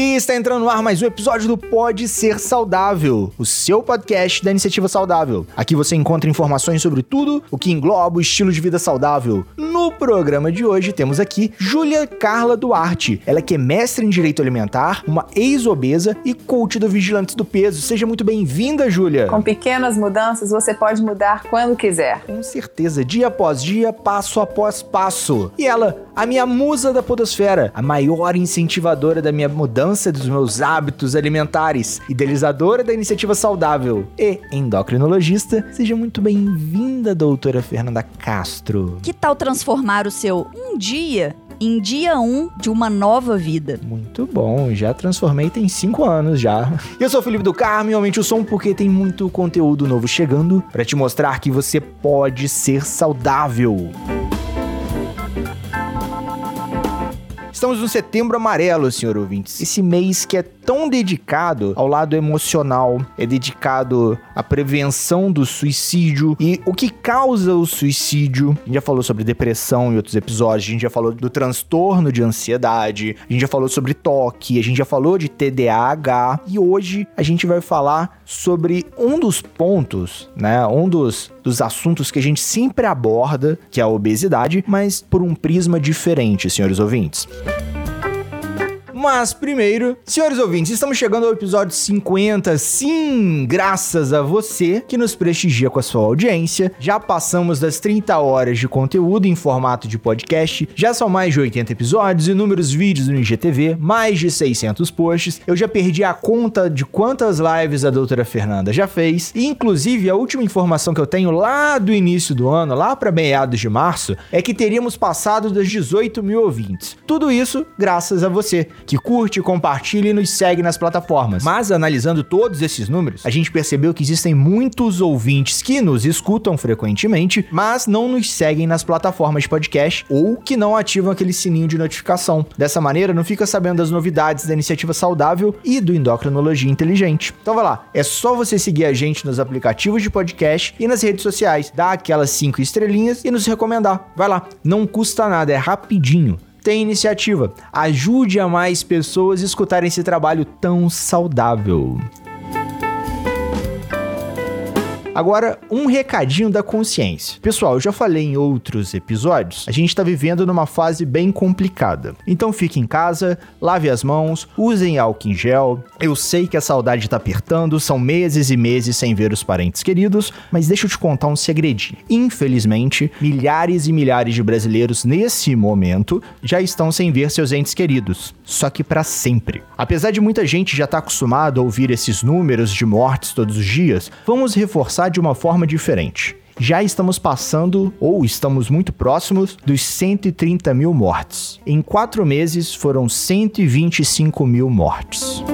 E está entrando no ar mais um episódio do Pode Ser Saudável, o seu podcast da Iniciativa Saudável. Aqui você encontra informações sobre tudo o que engloba o estilo de vida saudável. No programa de hoje temos aqui Júlia Carla Duarte. Ela que é mestre em Direito Alimentar, uma ex-obesa e coach do Vigilantes do Peso. Seja muito bem-vinda, Júlia. Com pequenas mudanças você pode mudar quando quiser. Com certeza, dia após dia, passo após passo. E ela, a minha musa da podosfera, a maior incentivadora da minha mudança dos meus hábitos alimentares, idealizadora da iniciativa saudável e endocrinologista. Seja muito bem-vinda, doutora Fernanda Castro. Que tal transformar o seu um dia em dia 1 um de uma nova vida. Muito bom, já transformei tem 5 anos já. Eu sou o Felipe do Carmo e aumente o som porque tem muito conteúdo novo chegando para te mostrar que você pode ser saudável. Estamos no setembro amarelo, senhor ouvintes. Esse mês que é tão dedicado ao lado emocional, é dedicado à prevenção do suicídio e o que causa o suicídio. A gente já falou sobre depressão em outros episódios, a gente já falou do transtorno de ansiedade, a gente já falou sobre toque, a gente já falou de TDAH e hoje a gente vai falar sobre um dos pontos, né? Um dos, dos assuntos que a gente sempre aborda, que é a obesidade, mas por um prisma diferente, senhores ouvintes. Mas primeiro, senhores ouvintes, estamos chegando ao episódio 50. Sim, graças a você que nos prestigia com a sua audiência. Já passamos das 30 horas de conteúdo em formato de podcast. Já são mais de 80 episódios, inúmeros vídeos no IGTV, mais de 600 posts. Eu já perdi a conta de quantas lives a doutora Fernanda já fez. E, inclusive, a última informação que eu tenho lá do início do ano, lá para meados de março, é que teríamos passado das 18 mil ouvintes. Tudo isso graças a você que curte, compartilha e nos segue nas plataformas. Mas analisando todos esses números, a gente percebeu que existem muitos ouvintes que nos escutam frequentemente, mas não nos seguem nas plataformas de podcast ou que não ativam aquele sininho de notificação. Dessa maneira, não fica sabendo das novidades da iniciativa saudável e do endocrinologia inteligente. Então vai lá, é só você seguir a gente nos aplicativos de podcast e nas redes sociais, dar aquelas cinco estrelinhas e nos recomendar. Vai lá, não custa nada, é rapidinho tem iniciativa. Ajude a mais pessoas a escutarem esse trabalho tão saudável. Agora, um recadinho da consciência. Pessoal, eu já falei em outros episódios, a gente está vivendo numa fase bem complicada. Então fique em casa, lave as mãos, usem álcool em gel. Eu sei que a saudade está apertando, são meses e meses sem ver os parentes queridos, mas deixa eu te contar um segredinho. Infelizmente, milhares e milhares de brasileiros nesse momento já estão sem ver seus entes queridos, só que para sempre. Apesar de muita gente já estar tá acostumada a ouvir esses números de mortes todos os dias, vamos reforçar de uma forma diferente. Já estamos passando, ou estamos muito próximos, dos 130 mil mortes. Em quatro meses foram 125 mil mortes.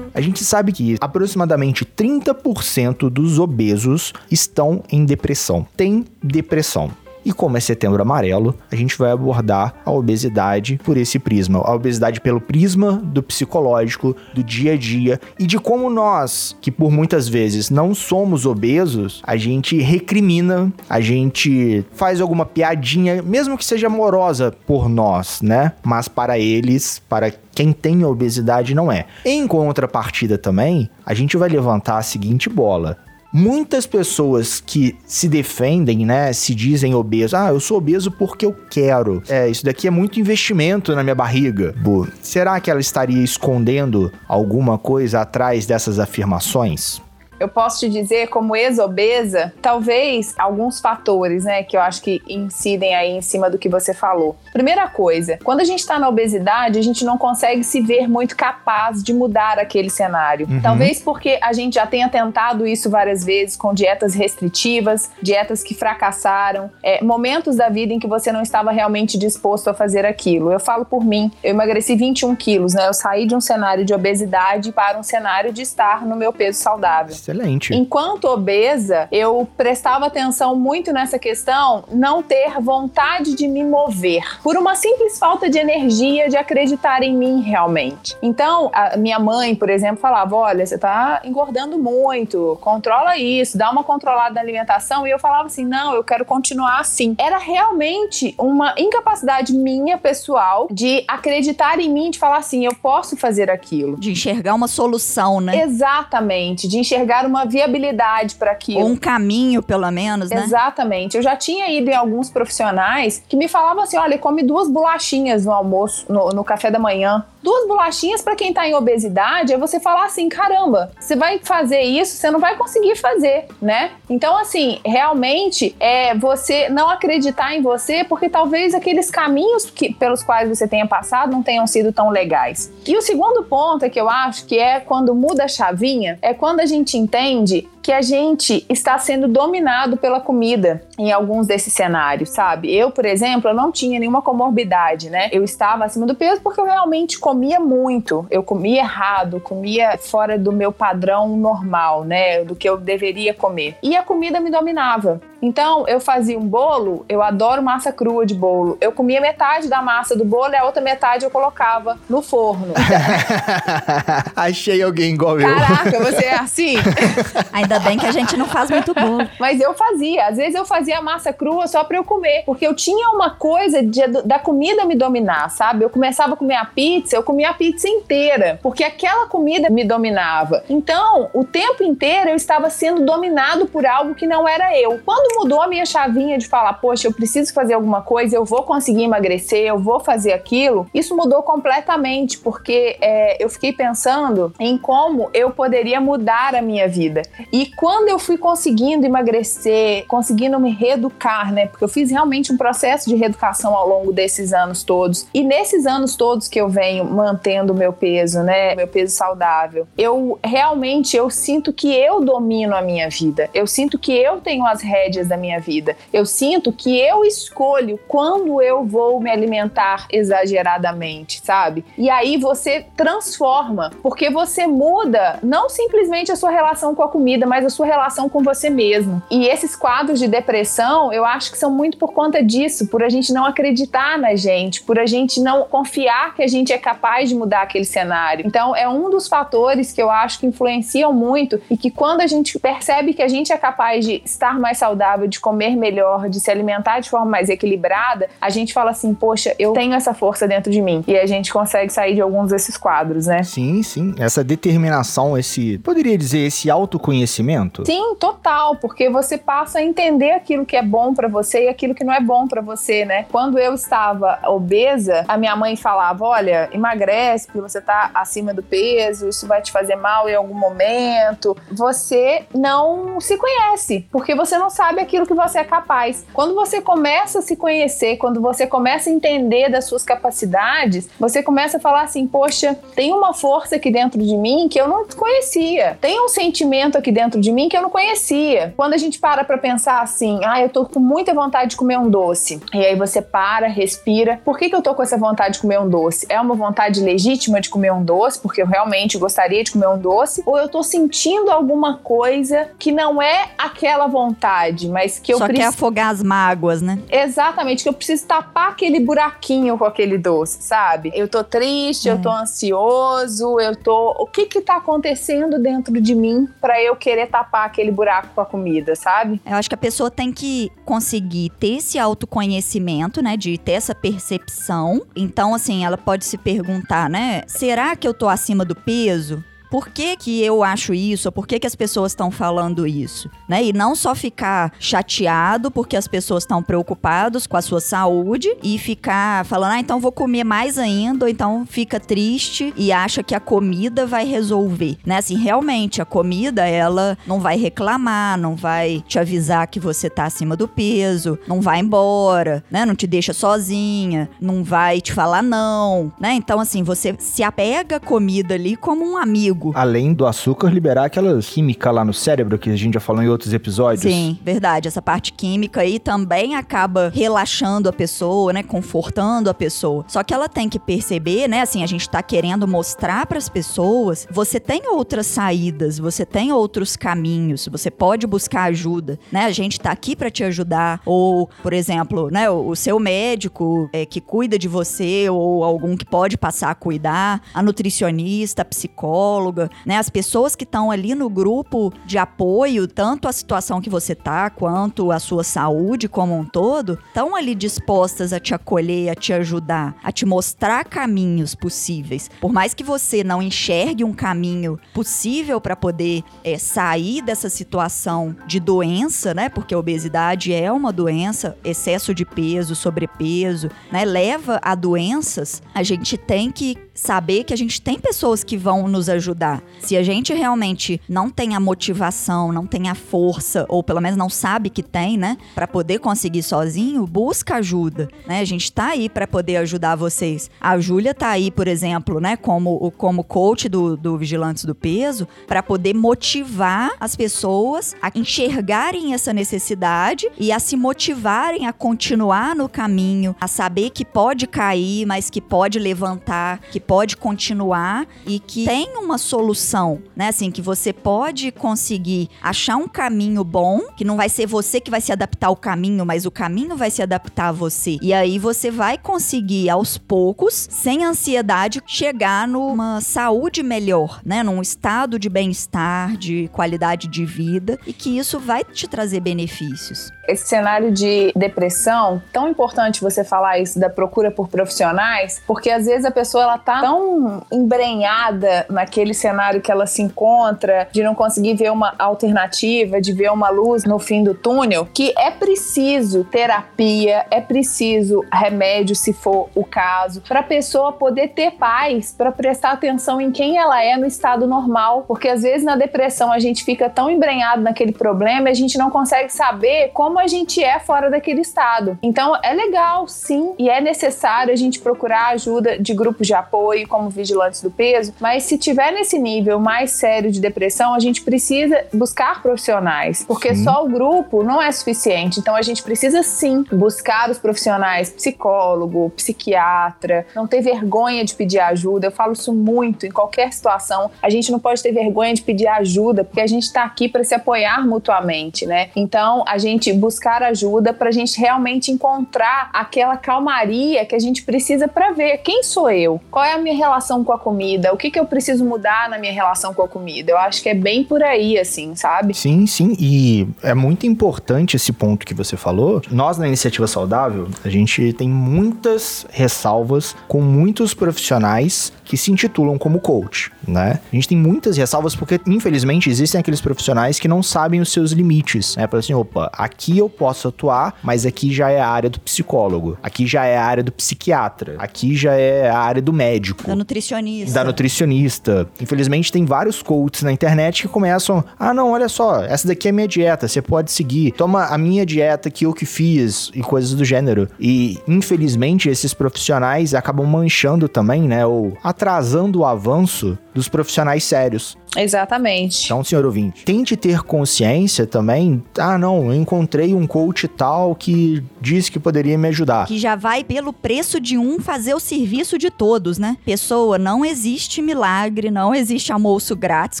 A gente sabe que aproximadamente 30% dos obesos estão em depressão, tem depressão. E como é setembro amarelo, a gente vai abordar a obesidade por esse prisma. A obesidade pelo prisma do psicológico, do dia a dia e de como nós, que por muitas vezes não somos obesos, a gente recrimina, a gente faz alguma piadinha, mesmo que seja amorosa por nós, né? Mas para eles, para quem tem obesidade não é. Em contrapartida também, a gente vai levantar a seguinte bola muitas pessoas que se defendem, né, se dizem obesos. Ah, eu sou obeso porque eu quero. É, isso daqui é muito investimento na minha barriga. Será que ela estaria escondendo alguma coisa atrás dessas afirmações? Eu posso te dizer, como ex-obesa, talvez alguns fatores, né, que eu acho que incidem aí em cima do que você falou. Primeira coisa, quando a gente está na obesidade, a gente não consegue se ver muito capaz de mudar aquele cenário. Uhum. Talvez porque a gente já tenha tentado isso várias vezes com dietas restritivas, dietas que fracassaram, é, momentos da vida em que você não estava realmente disposto a fazer aquilo. Eu falo por mim, eu emagreci 21 quilos, né? Eu saí de um cenário de obesidade para um cenário de estar no meu peso saudável. Excelente. Enquanto obesa, eu prestava atenção muito nessa questão, não ter vontade de me mover, por uma simples falta de energia de acreditar em mim realmente. Então, a minha mãe, por exemplo, falava: Olha, você tá engordando muito, controla isso, dá uma controlada na alimentação. E eu falava assim: Não, eu quero continuar assim. Era realmente uma incapacidade minha, pessoal, de acreditar em mim, de falar assim: Eu posso fazer aquilo. De enxergar uma solução, né? Exatamente, de enxergar uma viabilidade para aquilo. Ou um caminho, pelo menos, né? Exatamente. Eu já tinha ido em alguns profissionais que me falavam assim: olha, come duas bolachinhas no almoço, no, no café da manhã. Duas bolachinhas para quem tá em obesidade é você falar assim: caramba, você vai fazer isso, você não vai conseguir fazer, né? Então, assim, realmente é você não acreditar em você porque talvez aqueles caminhos que, pelos quais você tenha passado não tenham sido tão legais. E o segundo ponto é que eu acho que é quando muda a chavinha, é quando a gente entende que a gente está sendo dominado pela comida em alguns desses cenários, sabe? Eu, por exemplo, eu não tinha nenhuma comorbidade, né? Eu estava acima do peso porque eu realmente comia muito. Eu comia errado, comia fora do meu padrão normal, né? Do que eu deveria comer. E a comida me dominava. Então, eu fazia um bolo, eu adoro massa crua de bolo. Eu comia metade da massa do bolo e a outra metade eu colocava no forno. Achei alguém igual eu. Caraca, você é assim? Ainda bem que a gente não faz muito bolo. Mas eu fazia. Às vezes eu fazia a massa crua só pra eu comer. Porque eu tinha uma coisa de, da comida me dominar, sabe? Eu começava a comer a pizza, eu comia a pizza inteira. Porque aquela comida me dominava. Então, o tempo inteiro eu estava sendo dominado por algo que não era eu. Quando mudou a minha chavinha de falar, poxa, eu preciso fazer alguma coisa, eu vou conseguir emagrecer, eu vou fazer aquilo, isso mudou completamente. Porque é, eu fiquei pensando em como eu poderia mudar a minha vida. E quando eu fui conseguindo emagrecer, conseguindo me reeducar, né? Porque eu fiz realmente um processo de reeducação ao longo desses anos todos. E nesses anos todos que eu venho mantendo o meu peso, né? Meu peso saudável, eu realmente eu sinto que eu domino a minha vida. Eu sinto que eu tenho as rédeas da minha vida. Eu sinto que eu escolho quando eu vou me alimentar exageradamente, sabe? E aí você transforma, porque você muda não simplesmente a sua relação com a comida, mas a sua relação com você mesmo. E esses quadros de depressão, eu acho que são muito por conta disso, por a gente não acreditar na gente, por a gente não confiar que a gente é capaz de mudar aquele cenário. Então, é um dos fatores que eu acho que influenciam muito e que quando a gente percebe que a gente é capaz de estar mais saudável, de comer melhor, de se alimentar de forma mais equilibrada, a gente fala assim: poxa, eu tenho essa força dentro de mim. E a gente consegue sair de alguns desses quadros, né? Sim, sim. Essa determinação, esse, poderia dizer, esse autoconhecimento? Sim, total, porque você passa a entender aquilo que é bom para você e aquilo que não é bom para você, né? Quando eu estava obesa, a minha mãe falava: olha, emagrece porque você tá acima do peso, isso vai te fazer mal em algum momento. Você não se conhece, porque você não sabe aquilo que você é capaz. Quando você começa a se conhecer, quando você começa a entender das suas capacidades, você começa a falar assim: poxa, tem uma força aqui dentro de mim que eu não conhecia. Tem um sentimento aqui dentro de mim que eu não conhecia. Quando a gente para pra pensar assim, ah, eu tô com muita vontade de comer um doce. E aí você para, respira. Por que, que eu tô com essa vontade de comer um doce? É uma vontade legítima de comer um doce, porque eu realmente gostaria de comer um doce? Ou eu tô sentindo alguma coisa que não é aquela vontade, mas que eu Só preciso. quer afogar as mágoas, né? Exatamente, que eu preciso tapar aquele buraquinho com aquele doce, sabe? Eu tô triste, eu tô ansioso, eu tô. O que que tá acontecendo dentro de mim pra eu querer tapar aquele buraco com a comida, sabe? Eu acho que a pessoa tem que conseguir ter esse autoconhecimento, né? De ter essa percepção. Então, assim, ela pode se perguntar, né? Será que eu tô acima do peso? Por que, que eu acho isso? Por que, que as pessoas estão falando isso? Né? E não só ficar chateado porque as pessoas estão preocupadas com a sua saúde e ficar falando, ah, então vou comer mais ainda, ou então fica triste e acha que a comida vai resolver. Né? Assim, realmente, a comida, ela não vai reclamar, não vai te avisar que você tá acima do peso, não vai embora, né? Não te deixa sozinha, não vai te falar não, né? Então, assim, você se apega à comida ali como um amigo perigo. Além do açúcar liberar aquela química lá no cérebro que a gente já falou em outros episódios. Sim, verdade. Essa parte química aí também acaba relaxando a pessoa, né? Confortando a pessoa. Só que ela tem que perceber, né? Assim, a gente tá querendo mostrar para as pessoas, você tem outras saídas, você tem outros caminhos, você pode buscar ajuda, né? A gente tá aqui para te ajudar. Ou, por exemplo, né? O, o seu médico é, que cuida de você ou algum que pode passar a cuidar, a nutricionista, a psicóloga, né? As pessoas que estão ali no grupo de apoio, tanto a situação que você tá, quanto a sua saúde como um todo, estão ali dispostas a te acolher, a te ajudar, a te mostrar caminhos possíveis. Por mais que você não enxergue um caminho possível para poder é, sair dessa situação de doença, né? Porque a obesidade é uma doença, excesso de peso, sobrepeso, né? Leva a doenças. A gente tem que saber que a gente tem pessoas que vão nos ajudar. Se a gente realmente não tem a motivação, não tem a força, ou pelo menos não sabe que tem, né, para poder conseguir sozinho, busca ajuda, né? A gente tá aí para poder ajudar vocês. A Júlia tá aí, por exemplo, né, como como coach do, do Vigilantes do Peso, para poder motivar as pessoas a enxergarem essa necessidade e a se motivarem a continuar no caminho, a saber que pode cair, mas que pode levantar, que pode continuar e que tem uma solução, né? Assim, que você pode conseguir achar um caminho bom, que não vai ser você que vai se adaptar ao caminho, mas o caminho vai se adaptar a você. E aí você vai conseguir aos poucos, sem ansiedade, chegar numa saúde melhor, né? Num estado de bem-estar, de qualidade de vida e que isso vai te trazer benefícios. Esse cenário de depressão, tão importante você falar isso da procura por profissionais, porque às vezes a pessoa ela tá tão embrenhada naquele cenário que ela se encontra, de não conseguir ver uma alternativa, de ver uma luz no fim do túnel, que é preciso terapia, é preciso remédio, se for o caso, para a pessoa poder ter paz, para prestar atenção em quem ela é no estado normal, porque às vezes na depressão a gente fica tão embrenhado naquele problema a gente não consegue saber como a gente é fora daquele estado. Então é legal, sim, e é necessário a gente procurar ajuda de grupos de apoio, como Vigilantes do Peso, mas se tiver nesse nível mais sério de depressão, a gente precisa buscar profissionais, porque sim. só o grupo não é suficiente. Então a gente precisa sim buscar os profissionais, psicólogo, psiquiatra, não ter vergonha de pedir ajuda. Eu falo isso muito em qualquer situação. A gente não pode ter vergonha de pedir ajuda, porque a gente está aqui para se apoiar mutuamente, né? Então a gente buscar ajuda para a gente realmente encontrar aquela calmaria que a gente precisa para ver quem sou eu, qual é a minha relação com a comida, o que, que eu preciso mudar na minha relação com a comida. Eu acho que é bem por aí, assim, sabe? Sim, sim. E é muito importante esse ponto que você falou. Nós, na Iniciativa Saudável, a gente tem muitas ressalvas com muitos profissionais que se intitulam como coach, né? A gente tem muitas ressalvas porque, infelizmente, existem aqueles profissionais que não sabem os seus limites, né? Para assim, opa, aqui eu posso atuar, mas aqui já é a área do psicólogo, aqui já é a área do psiquiatra, aqui já é a área do médico. Da nutricionista. Da nutricionista. Infelizmente, tem vários coaches na internet que começam, ah, não, olha só, essa daqui é a minha dieta, você pode seguir, toma a minha dieta que eu que fiz e coisas do gênero. E, infelizmente, esses profissionais acabam manchando também, né, ou atrasando o avanço dos profissionais sérios. Exatamente. Então, senhor ouvinte, tente ter consciência também. Ah, não, eu encontrei um coach tal que disse que poderia me ajudar. Que já vai pelo preço de um fazer o serviço de todos, né? Pessoa, não existe milagre, não existe almoço grátis,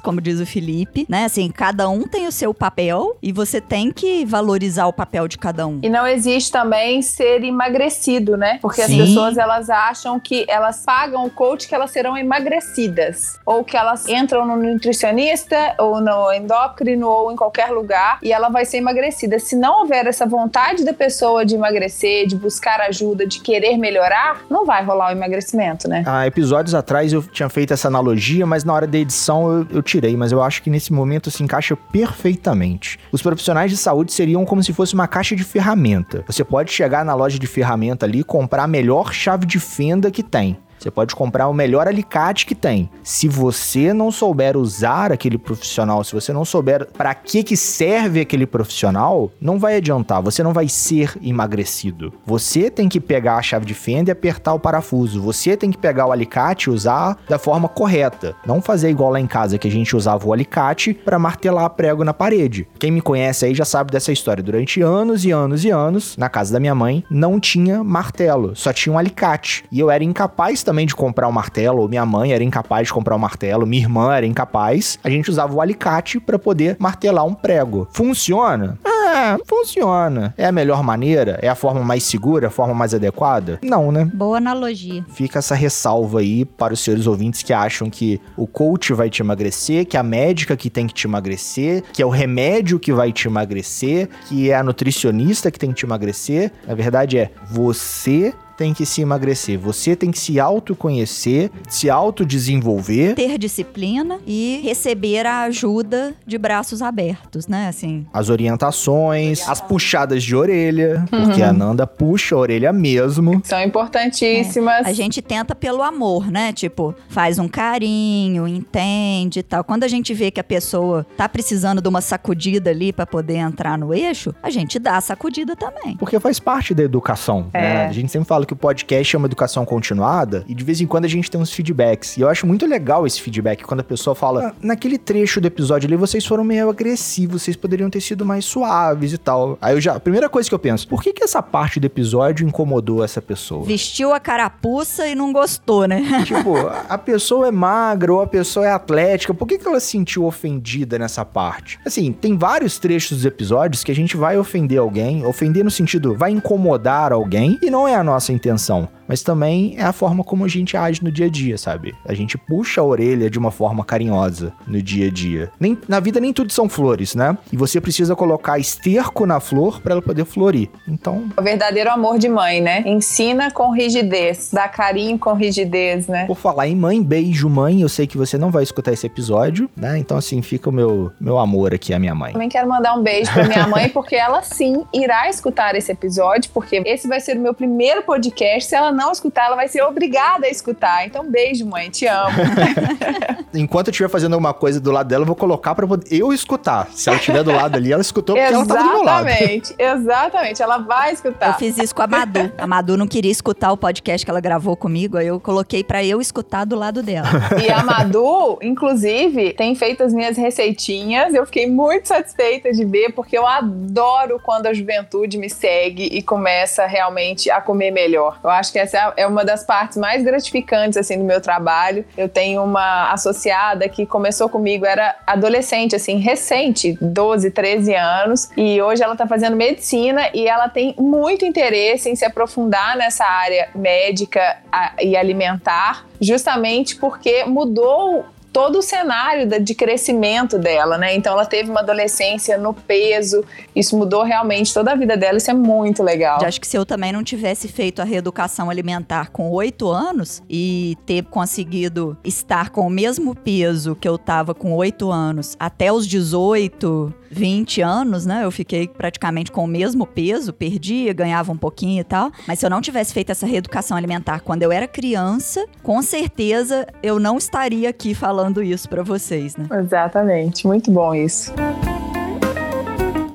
como diz o Felipe, né? Assim, cada um tem o seu papel e você tem que valorizar o papel de cada um. E não existe também ser emagrecido, né? Porque Sim. as pessoas elas acham que elas pagam o coach que elas serão emagrecidas ou que elas entram no nutricionista ou no endócrino ou em qualquer lugar e ela vai ser emagrecida. Se não houver essa vontade da pessoa de emagrecer, de buscar ajuda, de querer melhorar, não vai rolar o emagrecimento, né? Episódios atrás eu tinha feito essa analogia, mas na hora da edição eu, eu tirei, mas eu acho que nesse momento se encaixa perfeitamente. Os profissionais de saúde seriam como se fosse uma caixa de ferramenta. Você pode chegar na loja de ferramenta ali e comprar a melhor chave de fenda que tem. Você pode comprar o melhor alicate que tem. Se você não souber usar aquele profissional, se você não souber para que que serve aquele profissional, não vai adiantar, você não vai ser emagrecido. Você tem que pegar a chave de fenda e apertar o parafuso. Você tem que pegar o alicate e usar da forma correta. Não fazer igual lá em casa que a gente usava o alicate para martelar prego na parede. Quem me conhece aí já sabe dessa história. Durante anos e anos e anos, na casa da minha mãe, não tinha martelo, só tinha um alicate. E eu era incapaz também de comprar um martelo, minha mãe era incapaz de comprar um martelo, minha irmã era incapaz. A gente usava o alicate para poder martelar um prego. Funciona? É, funciona. É a melhor maneira? É a forma mais segura? A forma mais adequada? Não, né? Boa analogia. Fica essa ressalva aí para os senhores ouvintes que acham que o coach vai te emagrecer, que é a médica que tem que te emagrecer, que é o remédio que vai te emagrecer, que é a nutricionista que tem que te emagrecer. Na verdade é você tem que se emagrecer. Você tem que se autoconhecer, se autodesenvolver. Ter disciplina e receber a ajuda de braços abertos, né? Assim. As orientações, as puxadas de orelha, porque a Nanda puxa a orelha mesmo. São importantíssimas. A gente tenta pelo amor, né? Tipo, faz um carinho, entende e tal. Quando a gente vê que a pessoa tá precisando de uma sacudida ali pra poder entrar no eixo, a gente dá a sacudida também. Porque faz parte da educação, É. né? A gente sempre fala que o podcast é uma educação continuada e de vez em quando a gente tem uns feedbacks. E eu acho muito legal esse feedback quando a pessoa fala: "Ah, naquele trecho do episódio ali vocês foram meio agressivos, vocês poderiam ter sido mais suaves e tal. Aí eu já, a primeira coisa que eu penso, por que que essa parte do episódio incomodou essa pessoa? Vestiu a carapuça e não gostou, né? tipo, a pessoa é magra ou a pessoa é atlética, por que, que ela se sentiu ofendida nessa parte? Assim, tem vários trechos dos episódios que a gente vai ofender alguém, ofender no sentido, vai incomodar alguém, e não é a nossa intenção. Mas também é a forma como a gente age no dia a dia, sabe? A gente puxa a orelha de uma forma carinhosa no dia a dia. Nem, na vida nem tudo são flores, né? E você precisa colocar esterco na flor para ela poder florir. Então, O verdadeiro amor de mãe, né? Ensina com rigidez, dá carinho com rigidez, né? Por falar em mãe, beijo mãe, eu sei que você não vai escutar esse episódio, né? Então assim, fica o meu, meu amor aqui à minha mãe. Também quero mandar um beijo pra minha mãe, porque ela sim irá escutar esse episódio, porque esse vai ser o meu primeiro podcast. Se ela não escutar, ela vai ser obrigada a escutar. Então, beijo, mãe, te amo. Enquanto eu estiver fazendo alguma coisa do lado dela, eu vou colocar pra poder eu escutar. Se ela estiver do lado ali, ela escutou porque ela tava do meu lado. exatamente, exatamente. Ela vai Eu escutar. fiz isso com a Madu. A Madu não queria escutar o podcast que ela gravou comigo, aí eu coloquei pra eu escutar do lado dela. E a Madu, inclusive, tem feito as minhas receitinhas. Eu fiquei muito satisfeita de ver, porque eu adoro quando a juventude me segue e começa realmente a comer melhor. Eu acho que essa é uma das partes mais gratificantes assim do meu trabalho. Eu tenho uma associada que começou comigo, era adolescente, assim, recente, 12, 13 anos, e hoje ela tá fazendo medicina e ela tem muito interesse em se aprofundar nessa área médica e alimentar, justamente porque mudou todo o cenário de crescimento dela, né? Então ela teve uma adolescência no peso, isso mudou realmente toda a vida dela, isso é muito legal. Eu acho que se eu também não tivesse feito a reeducação alimentar com oito anos e ter conseguido estar com o mesmo peso que eu tava com oito anos até os 18, 20 anos, né? Eu fiquei praticamente com o mesmo peso, perdia, ganhava um pouquinho e tal. Mas se eu não tivesse feito essa reeducação alimentar quando eu era criança, com certeza eu não estaria aqui falando isso pra vocês, né? Exatamente, muito bom isso.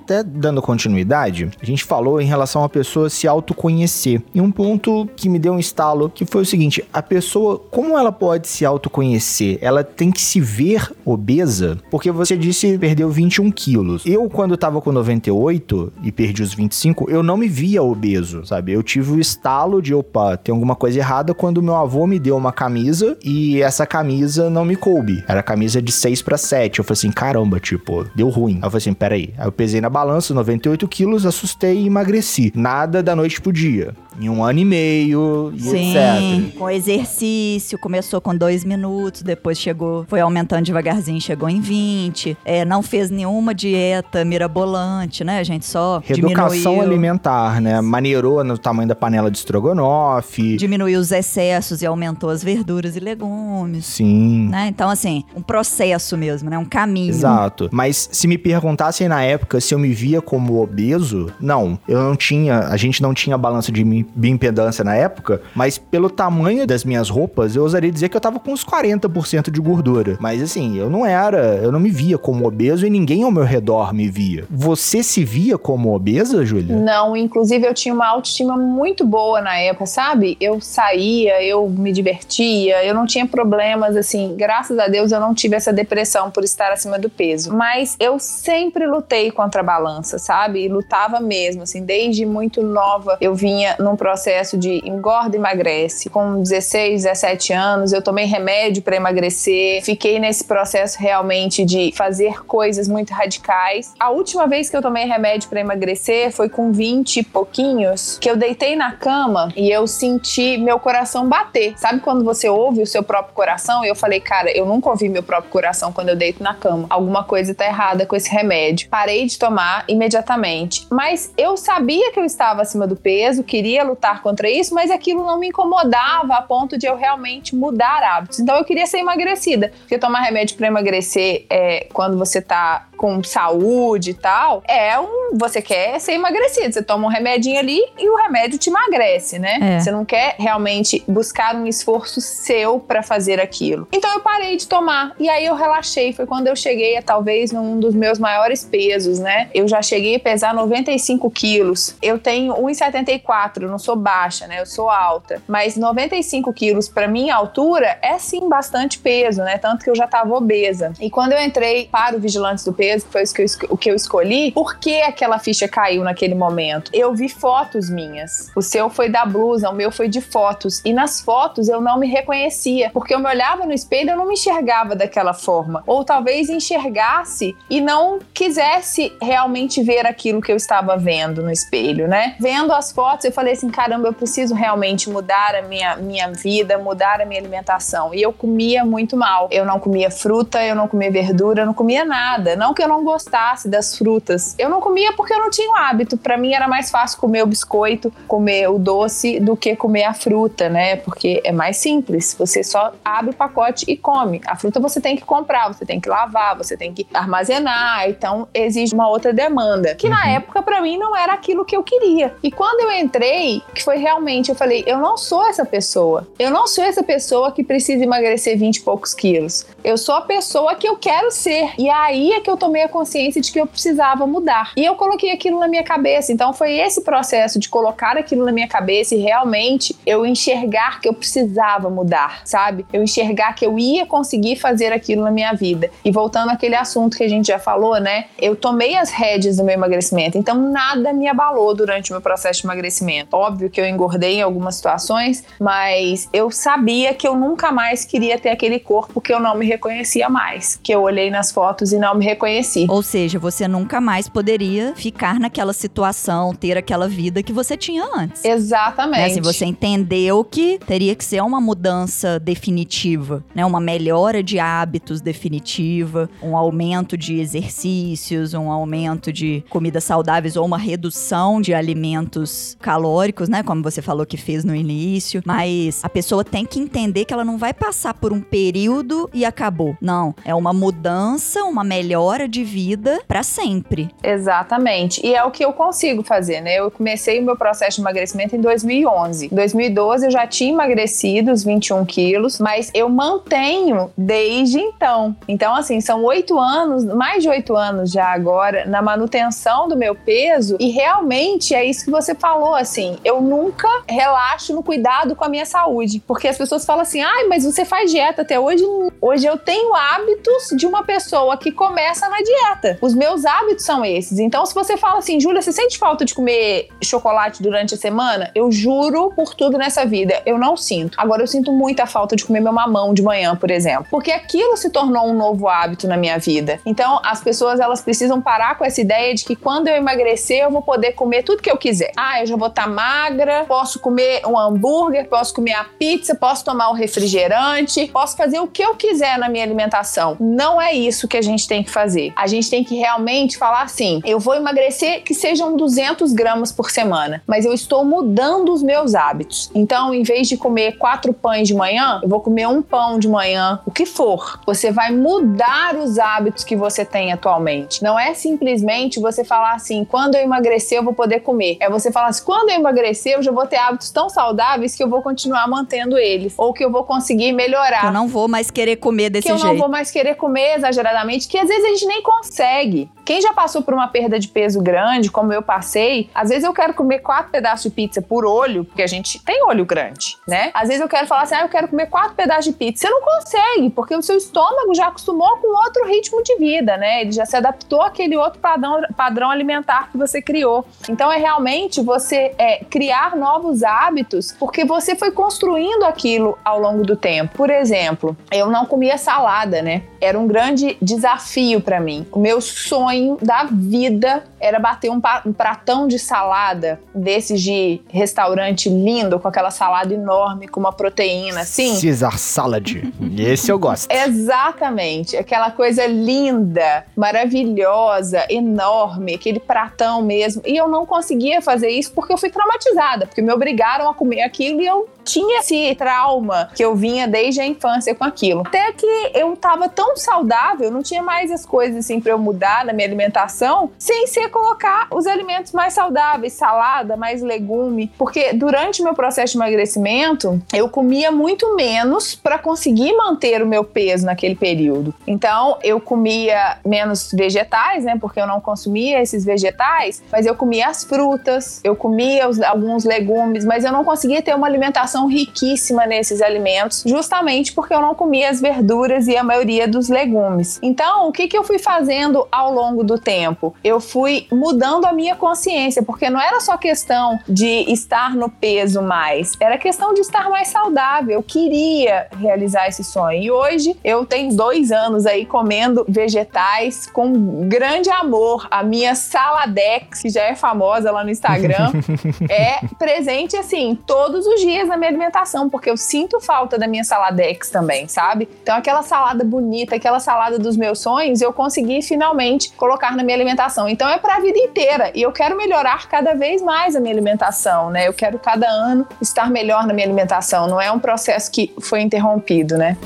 Até dando continuidade, a gente falou em relação a pessoa se autoconhecer. E um ponto que me deu um estalo, que foi o seguinte, a pessoa, como ela pode se autoconhecer? Ela tem que se ver obesa? Porque você disse perdeu 21 quilos. Eu, quando tava com 98 e perdi os 25, eu não me via obeso, sabe? Eu tive o estalo de, opa, tem alguma coisa errada quando meu avô me deu uma camisa e essa camisa não me coube. Era camisa de 6 para 7. Eu falei assim, caramba, tipo, deu ruim. Aí eu falei assim, peraí. Aí eu pesei na balança, 98 quilos, assustei e emagreci. Nada da noite pro dia. Em um ano e meio e etc. com exercício, começou com dois minutos, depois chegou, foi aumentando devagarzinho, chegou em 20. É, não fez nenhuma dieta mirabolante, né, gente? Só Reeducação diminuiu, alimentar, né? Maneirou no tamanho da panela de estrogonofe. diminuiu os excessos e aumentou as verduras e legumes. Sim. Né? Então, assim, um processo mesmo, né? Um caminho. Exato. Mas se me perguntassem na época se eu me via como obeso, não. Eu não tinha, a gente não tinha balança de mim bioimpedância na época, mas pelo tamanho das minhas roupas, eu ousaria dizer que eu tava com uns 40% de gordura. Mas assim, eu não era, eu não me via como obeso e ninguém ao meu redor me via. Você se via como obesa, Júlia? Não, inclusive eu tinha uma autoestima muito boa na época, sabe? Eu saía, eu me divertia, eu não tinha problemas, assim, graças a Deus eu não tive essa depressão por estar acima do peso. Mas eu sempre lutei contra a balança, sabe? E lutava mesmo, assim, desde muito nova eu vinha num processo de engorda e emagrece. Com 16, 17 anos, eu tomei remédio para emagrecer, fiquei nesse processo realmente de fazer coisas muito radicais. A última vez que eu tomei remédio para emagrecer foi com 20 e pouquinhos, que eu deitei na cama e eu senti meu coração bater. Sabe quando você ouve o seu próprio coração? E eu falei, cara, eu nunca ouvi meu próprio coração quando eu deito na cama. Alguma coisa tá errada com esse remédio. Parei de tomar imediatamente. Mas eu sabia que eu estava acima do peso, queria lutar contra isso, mas aquilo não me incomodava a ponto de eu realmente mudar hábitos. Então eu queria ser emagrecida. Porque tomar remédio para emagrecer é, quando você tá com saúde e tal, é um. Você quer ser emagrecido. Você toma um remedinho ali e o remédio te emagrece, né? É. Você não quer realmente buscar um esforço seu para fazer aquilo. Então eu parei de tomar. E aí eu relaxei. Foi quando eu cheguei a talvez num dos meus maiores pesos, né? Eu já cheguei a pesar 95 quilos. Eu tenho 1,74, não sou baixa, né? Eu sou alta. Mas 95 quilos para minha altura é sim bastante peso, né? Tanto que eu já tava obesa. E quando eu entrei para o Vigilantes do Peso, que foi o que eu escolhi, por que aquela ficha caiu naquele momento? Eu vi fotos minhas. O seu foi da blusa, o meu foi de fotos. E nas fotos eu não me reconhecia, porque eu me olhava no espelho e eu não me enxergava daquela forma. Ou talvez enxergasse e não quisesse realmente ver aquilo que eu estava vendo no espelho, né? Vendo as fotos, eu falei assim: caramba, eu preciso realmente mudar a minha, minha vida, mudar a minha alimentação. E eu comia muito mal. Eu não comia fruta, eu não comia verdura, eu não comia nada. Não que que eu não gostasse das frutas. Eu não comia porque eu não tinha o hábito. Para mim era mais fácil comer o biscoito, comer o doce, do que comer a fruta, né? Porque é mais simples. Você só abre o pacote e come. A fruta você tem que comprar, você tem que lavar, você tem que armazenar. Então exige uma outra demanda. Que uhum. na época para mim não era aquilo que eu queria. E quando eu entrei, que foi realmente, eu falei, eu não sou essa pessoa. Eu não sou essa pessoa que precisa emagrecer 20 e poucos quilos. Eu sou a pessoa que eu quero ser. E aí é que eu tô tomei a consciência de que eu precisava mudar. E eu coloquei aquilo na minha cabeça. Então foi esse processo de colocar aquilo na minha cabeça e realmente eu enxergar que eu precisava mudar, sabe? Eu enxergar que eu ia conseguir fazer aquilo na minha vida. E voltando àquele assunto que a gente já falou, né? Eu tomei as rédeas do meu emagrecimento. Então nada me abalou durante o meu processo de emagrecimento. Óbvio que eu engordei em algumas situações, mas eu sabia que eu nunca mais queria ter aquele corpo que eu não me reconhecia mais. Que eu olhei nas fotos e não me reconhecia conheci. Ou seja, você nunca mais poderia ficar naquela situação, ter aquela vida que você tinha antes. Exatamente. Né? Assim, você entendeu que teria que ser uma mudança definitiva, né? Uma melhora de hábitos definitiva, um aumento de exercícios, um aumento de comidas saudáveis ou uma redução de alimentos calóricos, né? Como você falou que fez no início. Mas a pessoa tem que entender que ela não vai passar por um período e acabou. Não. É uma mudança, uma melhora de vida para sempre. Exatamente. E é o que eu consigo fazer, né? Eu comecei o meu processo de emagrecimento em 2011. Em 2012 eu já tinha emagrecido os 21 quilos, mas eu mantenho desde então. Então, assim, são oito anos, mais de oito anos já agora, na manutenção do meu peso. E realmente é isso que você falou, assim, eu nunca relaxo no cuidado com a minha saúde. Porque as pessoas falam assim, ai, mas você faz dieta até hoje? Hoje eu tenho hábitos de uma pessoa que começa na dieta. Os meus hábitos são esses. Então, se você fala assim, Júlia, você sente falta de comer chocolate durante a semana? Eu juro por tudo nessa vida, eu não sinto. Agora, eu sinto muita falta de comer meu mamão de manhã, por exemplo. Porque aquilo se tornou um novo hábito na minha vida. Então, as pessoas, elas precisam parar com essa ideia de que quando eu emagrecer, eu vou poder comer tudo que eu quiser. Ah, eu já vou estar tá magra, posso comer um hambúrguer, posso comer a pizza, posso tomar o refrigerante, posso fazer o que eu quiser na minha alimentação. Não é isso que a gente tem que fazer fazer. A gente tem que realmente falar assim: eu vou emagrecer que sejam 200 gramas por semana, mas eu estou mudando os meus hábitos. Então, em vez de comer quatro pães de manhã, eu vou comer um pão de manhã, o que for. Você vai mudar os hábitos que você tem atualmente. Não é simplesmente você falar assim: quando eu emagrecer, eu vou poder comer. É você falar assim: quando eu emagrecer, eu já vou ter hábitos tão saudáveis que eu vou continuar mantendo eles. Ou que eu vou conseguir melhorar. Eu não vou mais querer comer desse que eu jeito. não vou mais querer comer exageradamente, que às vezes a gente nem consegue. Quem já passou por uma perda de peso grande, como eu passei, às vezes eu quero comer quatro pedaços de pizza por olho, porque a gente tem olho grande, né? Às vezes eu quero falar assim, ah, eu quero comer quatro pedaços de pizza. Você não consegue, porque o seu estômago já acostumou com outro ritmo de vida, né? Ele já se adaptou àquele outro padrão, padrão alimentar que você criou. Então é realmente você é, criar novos hábitos, porque você foi construindo aquilo ao longo do tempo. Por exemplo, eu não comia salada, né? Era um grande desafio para mim. O meu sonho da vida era bater um, um pratão de salada desses de restaurante lindo, com aquela salada enorme, com uma proteína, assim. Caesar Salad. Esse eu gosto. Exatamente. Aquela coisa linda, maravilhosa, enorme, aquele pratão mesmo. E eu não conseguia fazer isso porque eu fui traumatizada, porque me obrigaram a comer aquilo e eu tinha esse trauma que eu vinha desde a infância com aquilo. Até que eu tava tão saudável, não tinha mais as coisas assim para eu mudar na minha alimentação, sem ser colocar os alimentos mais saudáveis, salada, mais legume, porque durante o meu processo de emagrecimento, eu comia muito menos para conseguir manter o meu peso naquele período. Então, eu comia menos vegetais, né, porque eu não consumia esses vegetais, mas eu comia as frutas, eu comia os, alguns legumes, mas eu não conseguia ter uma alimentação riquíssima nesses alimentos, justamente porque eu não comia as verduras e a maioria dos legumes. Então, o que, que eu fui fazendo ao longo do tempo? Eu fui mudando a minha consciência, porque não era só questão de estar no peso mais, era questão de estar mais saudável. Eu queria realizar esse sonho. E hoje eu tenho dois anos aí comendo vegetais com grande amor. A minha Saladex, que já é famosa lá no Instagram, é presente assim todos os dias na minha alimentação, porque eu sinto falta da minha saladex também, sabe? Então aquela salada bonita, aquela salada dos meus sonhos, eu consegui finalmente colocar na minha alimentação. Então é para a vida inteira e eu quero melhorar cada vez mais a minha alimentação, né? Eu quero cada ano estar melhor na minha alimentação. Não é um processo que foi interrompido, né?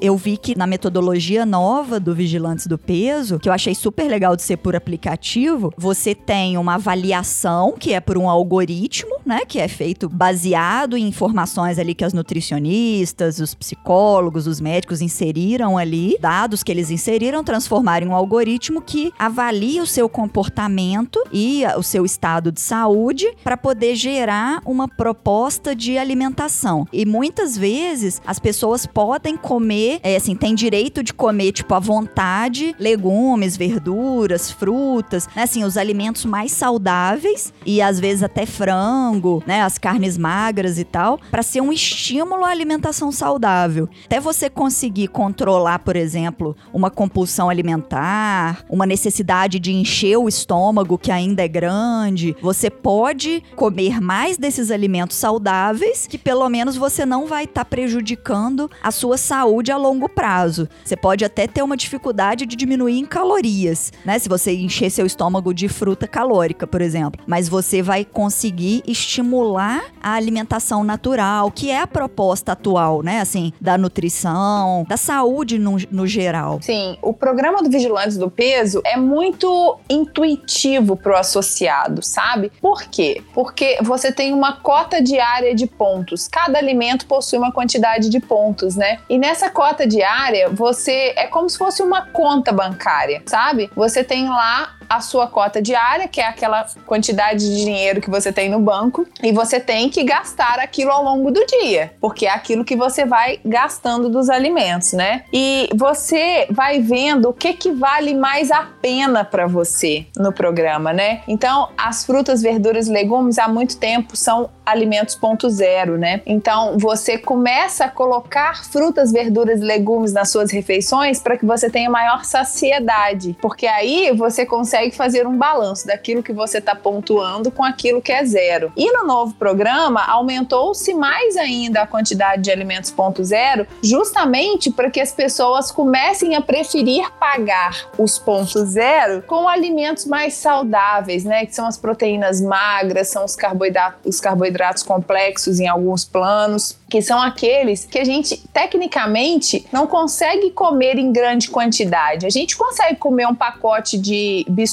Eu vi que na metodologia nova do Vigilantes do Peso, que eu achei super legal de ser por aplicativo, você tem uma avaliação que é por um algoritmo, né, que é feito baseado em informações ali que as nutricionistas, os psicólogos, os médicos inseriram ali, dados que eles inseriram, transformaram em um algoritmo que avalia o seu comportamento e o seu estado de saúde para poder gerar uma proposta de alimentação. E muitas vezes as pessoas podem comer comer, é, assim, tem direito de comer, tipo, à vontade, legumes, verduras, frutas, né? Assim, os alimentos mais saudáveis e às vezes até frango, né? As carnes magras e tal, para ser um estímulo à alimentação saudável. Até você conseguir controlar, por exemplo, uma compulsão alimentar, uma necessidade de encher o estômago que ainda é grande, você pode comer mais desses alimentos saudáveis que pelo menos você não vai estar tá prejudicando a sua saúde longo prazo. Você pode até ter uma dificuldade de diminuir em calorias, né? Se você encher seu estômago de fruta calórica, por exemplo. Mas você vai conseguir estimular a alimentação natural, que é a proposta atual, né? Assim, da nutrição, da saúde no, no geral. Sim, o programa do Vigilantes do Peso é muito intuitivo pro associado, sabe? Por quê? Porque você tem uma cota diária de pontos. Cada alimento possui uma quantidade de pontos, né? E nessa cota cota diária, você é como se fosse uma conta bancária, sabe? Você tem lá a sua cota diária, que é aquela quantidade de dinheiro que você tem no banco, e você tem que gastar aquilo ao longo do dia, porque é aquilo que você vai gastando dos alimentos, né? E você vai vendo o que que vale mais a pena para você no programa, né? Então, as frutas, verduras e legumes há muito tempo são alimentos ponto zero, né? Então, você começa a colocar frutas, verduras e legumes nas suas refeições para que você tenha maior saciedade, porque aí você consegue consegue fazer um balanço daquilo que você está pontuando com aquilo que é zero. E no novo programa, aumentou-se mais ainda a quantidade de alimentos ponto zero, justamente para que as pessoas comecem a preferir pagar os pontos zero com alimentos mais saudáveis, né? Que são as proteínas magras, são os carboidratos, os carboidratos complexos em alguns planos que são aqueles que a gente tecnicamente não consegue comer em grande quantidade. A gente consegue comer um pacote de biscoito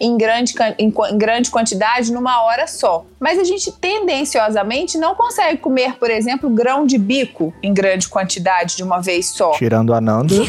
em grande, em, em grande quantidade numa hora só, mas a gente tendenciosamente não consegue comer, por exemplo, grão de bico em grande quantidade de uma vez só. Tirando a Nando.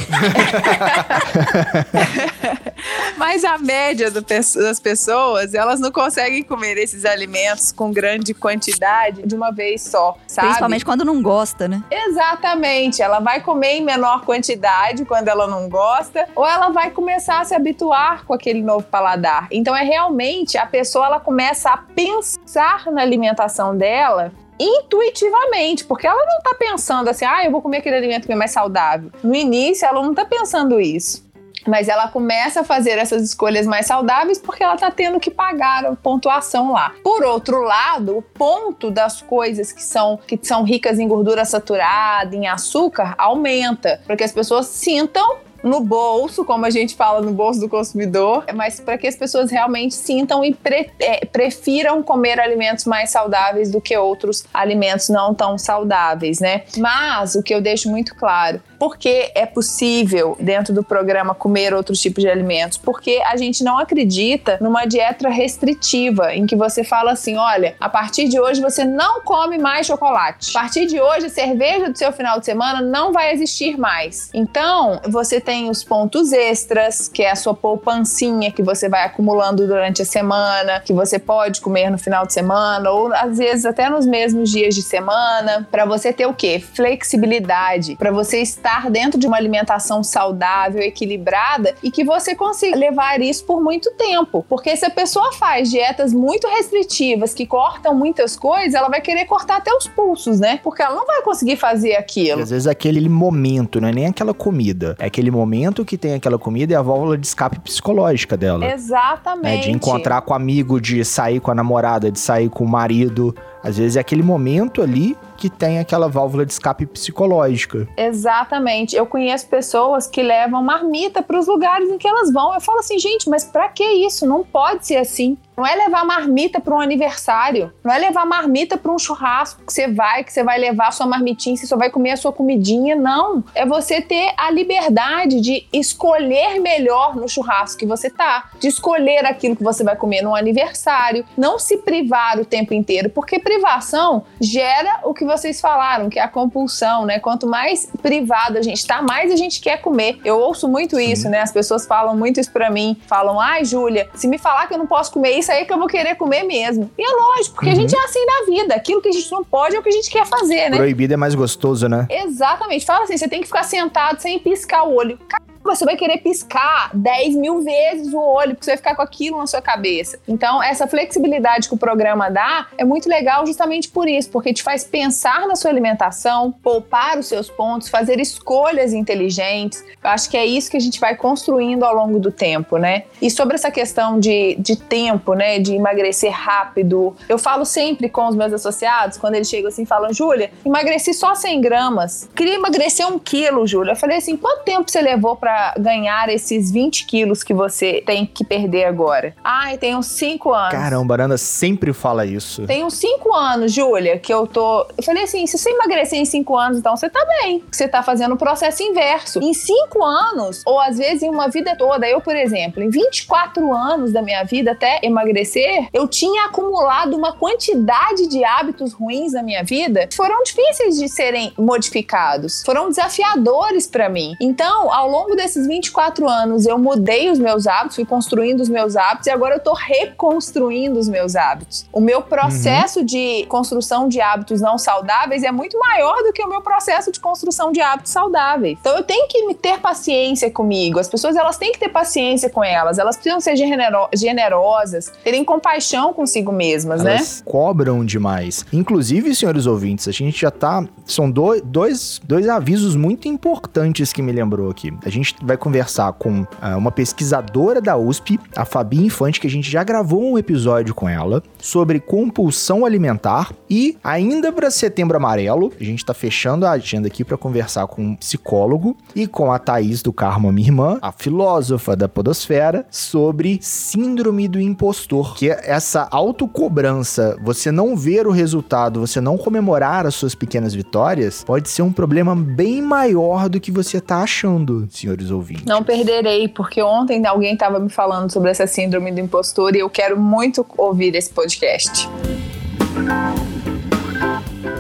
mas a média do, das pessoas, elas não conseguem comer esses alimentos com grande quantidade de uma vez só, sabe? Principalmente quando não gosta, né? Exatamente. Ela vai comer em menor quantidade quando ela não gosta, ou ela vai começar a se habituar com aquele novo paladar. Então é realmente a pessoa ela começa a pensar na alimentação dela intuitivamente, porque ela não tá pensando assim, ah, eu vou comer aquele alimento que é mais saudável. No início, ela não tá pensando isso. Mas ela começa a fazer essas escolhas mais saudáveis porque ela está tendo que pagar a pontuação lá. Por outro lado, o ponto das coisas que são, que são ricas em gordura saturada, em açúcar, aumenta, para que as pessoas sintam no bolso, como a gente fala no bolso do consumidor, mas para que as pessoas realmente sintam e pre é, prefiram comer alimentos mais saudáveis do que outros alimentos não tão saudáveis, né? Mas o que eu deixo muito claro, porque é possível, dentro do programa, comer outros tipos de alimentos? Porque a gente não acredita numa dieta restritiva, em que você fala assim: olha, a partir de hoje você não come mais chocolate. A partir de hoje, a cerveja do seu final de semana não vai existir mais. Então, você tem os pontos extras, que é a sua poupancinha que você vai acumulando durante a semana, que você pode comer no final de semana, ou às vezes até nos mesmos dias de semana, para você ter o quê? Flexibilidade, para você estar dentro de uma alimentação saudável, equilibrada e que você consiga levar isso por muito tempo. Porque se a pessoa faz dietas muito restritivas, que cortam muitas coisas, ela vai querer cortar até os pulsos, né? Porque ela não vai conseguir fazer aquilo. E às vezes aquele momento, não é nem aquela comida. É aquele momento que tem aquela comida e a válvula de escape psicológica dela. Exatamente. Né? De encontrar com o amigo, de sair com a namorada, de sair com o marido. Às vezes é aquele momento ali que tem aquela válvula de escape psicológica. Exatamente. Eu conheço pessoas que levam marmita para os lugares em que elas vão. Eu falo assim, gente, mas para que isso? Não pode ser assim. Não é levar marmita para um aniversário, não é levar marmita para um churrasco que você vai, que você vai levar sua marmitinha, você só vai comer a sua comidinha, não. É você ter a liberdade de escolher melhor no churrasco que você tá, de escolher aquilo que você vai comer no aniversário, não se privar o tempo inteiro, porque privação gera o que vocês falaram, que é a compulsão, né? Quanto mais privado a gente tá, mais a gente quer comer. Eu ouço muito Sim. isso, né? As pessoas falam muito isso para mim, falam: "Ai, Júlia, se me falar que eu não posso comer isso isso aí que eu vou querer comer mesmo. E é lógico, porque uhum. a gente é assim na vida. Aquilo que a gente não pode é o que a gente quer fazer, né? Proibido é mais gostoso, né? Exatamente. Fala assim, você tem que ficar sentado sem piscar o olho você vai querer piscar 10 mil vezes o olho, porque você vai ficar com aquilo na sua cabeça. Então, essa flexibilidade que o programa dá é muito legal justamente por isso, porque te faz pensar na sua alimentação, poupar os seus pontos, fazer escolhas inteligentes. Eu acho que é isso que a gente vai construindo ao longo do tempo, né? E sobre essa questão de, de tempo, né, de emagrecer rápido, eu falo sempre com os meus associados, quando eles chegam assim falam, Júlia, emagreci só 100 gramas, queria emagrecer um quilo, Júlia. Eu falei assim, quanto tempo você levou para ganhar esses 20 quilos que você tem que perder agora? Ai, tem uns 5 anos. Caramba, a Ana sempre fala isso. Tem uns 5 anos, Júlia, que eu tô. Eu falei assim: se você emagrecer em 5 anos, então você tá bem. Você tá fazendo o processo inverso. Em 5 anos, ou às vezes em uma vida toda, eu, por exemplo, em 24 anos da minha vida até emagrecer, eu tinha acumulado uma quantidade de hábitos ruins na minha vida que foram difíceis de serem modificados, foram desafiadores para mim. Então, ao longo desses 24 anos eu mudei os meus hábitos, fui construindo os meus hábitos e agora eu tô reconstruindo os meus hábitos. O meu processo uhum. de construção de hábitos não saudáveis é muito maior do que o meu processo de construção de hábitos saudáveis. Então eu tenho que ter paciência comigo. As pessoas elas têm que ter paciência com elas, elas precisam ser genero generosas, terem compaixão consigo mesmas, né? elas né? cobram demais. Inclusive, senhores ouvintes, a gente já tá são dois, dois, dois avisos muito importantes que me lembrou aqui. A gente gente vai conversar com uh, uma pesquisadora da USP, a Fabi Infante, que a gente já gravou um episódio com ela sobre compulsão alimentar e ainda para setembro amarelo, a gente tá fechando a agenda aqui para conversar com um psicólogo e com a Thaís do Karma, minha irmã, a filósofa da podosfera, sobre síndrome do impostor, que é essa autocobrança, você não ver o resultado, você não comemorar as suas pequenas vitórias, pode ser um problema bem maior do que você tá achando, senhores ouvintes. Não perderei, porque ontem alguém tava me falando sobre essa síndrome do impostor e eu quero muito ouvir esse podcast.